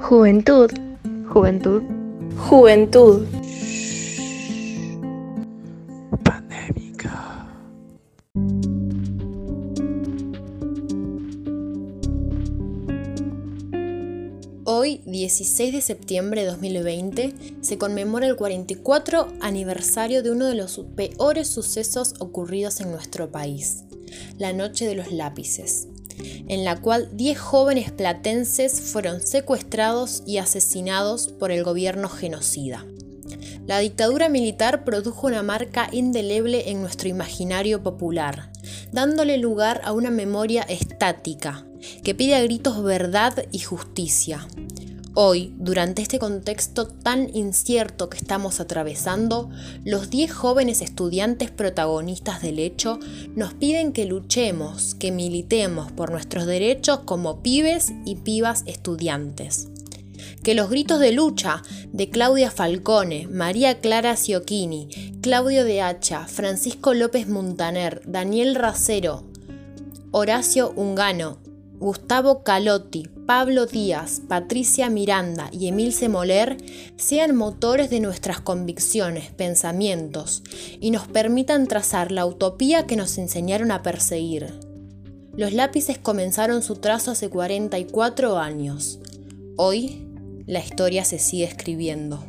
Juventud. Juventud. Juventud. Pandémica. Hoy, 16 de septiembre de 2020, se conmemora el 44 aniversario de uno de los peores sucesos ocurridos en nuestro país, la Noche de los Lápices, en la cual 10 jóvenes platenses fueron secuestrados y asesinados por el gobierno genocida. La dictadura militar produjo una marca indeleble en nuestro imaginario popular, dándole lugar a una memoria estática, que pide a gritos verdad y justicia. Hoy, durante este contexto tan incierto que estamos atravesando, los 10 jóvenes estudiantes protagonistas del hecho nos piden que luchemos, que militemos por nuestros derechos como pibes y pibas estudiantes. Que los gritos de lucha de Claudia Falcone, María Clara Ciocchini, Claudio de Hacha, Francisco López Muntaner, Daniel Racero, Horacio Ungano, Gustavo Calotti, Pablo Díaz, Patricia Miranda y Emil Semoler sean motores de nuestras convicciones, pensamientos y nos permitan trazar la utopía que nos enseñaron a perseguir. Los lápices comenzaron su trazo hace 44 años. Hoy, la historia se sigue escribiendo.